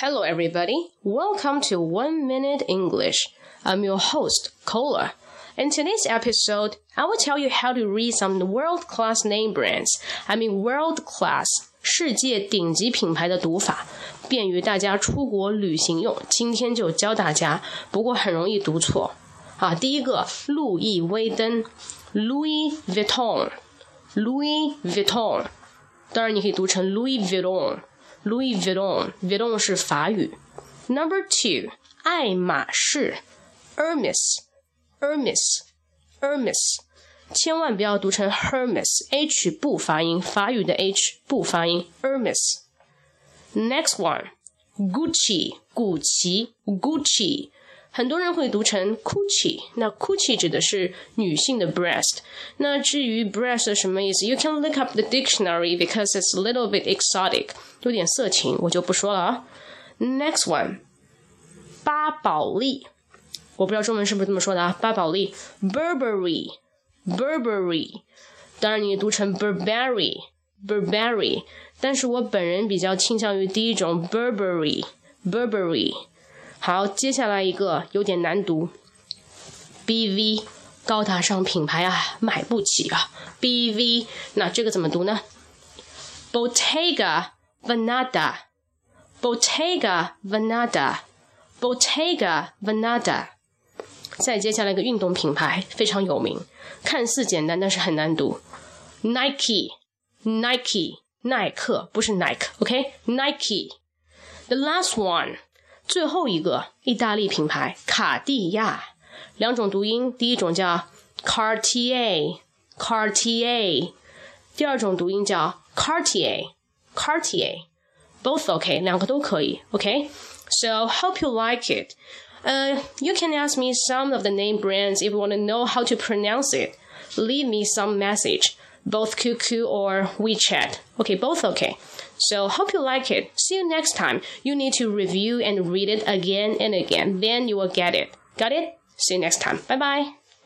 Hello, everybody. Welcome to One Minute English. I'm your host, Cola. In today's episode, I will tell you how to read some world class name brands. I mean, world class 世界顶级品牌的读法，便于大家出国旅行用。今天就教大家，不过很容易读错啊。第一个，路易威登 （Louis Vuitton），Louis Vuitton，当然你可以读成 Louis Vuitton。 Louis Vuitton，Vuitton 是法语。Number two，爱马仕，Hermes，Hermes，Hermes，千万不要读成 Hermes，H 不发音，法语的 H 不发音，Hermes。Next one，Gucci，古奇，Gucci。很多人会读成 Gucci，那 Gucci 指的是女性的 breast。那至于 breast 什么意思，you can look up the dictionary because it's a little bit exotic，有点色情，我就不说了啊。Next one，巴宝莉，我不知道中文是不是这么说的啊？巴宝莉，Burberry，Burberry，当然你也读成 Burberry，Burberry，但是我本人比较倾向于第一种 Burberry，Burberry。 好，接下来一个有点难读，BV 高大上品牌啊，买不起啊，BV 那这个怎么读呢？Bottega Veneta，Bottega Veneta，Bottega Veneta。再接下来一个运动品牌非常有名，看似简单，但是很难读，Nike，Nike，耐克不是 Nike，OK，Nike。The last one。最后一个意大利品牌卡地亚，两种读音，第一种叫 Cartier，Cartier，第二种读音叫 Cartier，Cartier，both okay，两个都可以，OK？So hope you like it. Uh, you can ask me some of the name brands if you want to know how to pronounce it. Leave me some message, both QQ or WeChat. Okay, both okay. So hope you like it. See you next time. You need to review and read it again and again. Then you will get it. Got it? See you next time. Bye bye.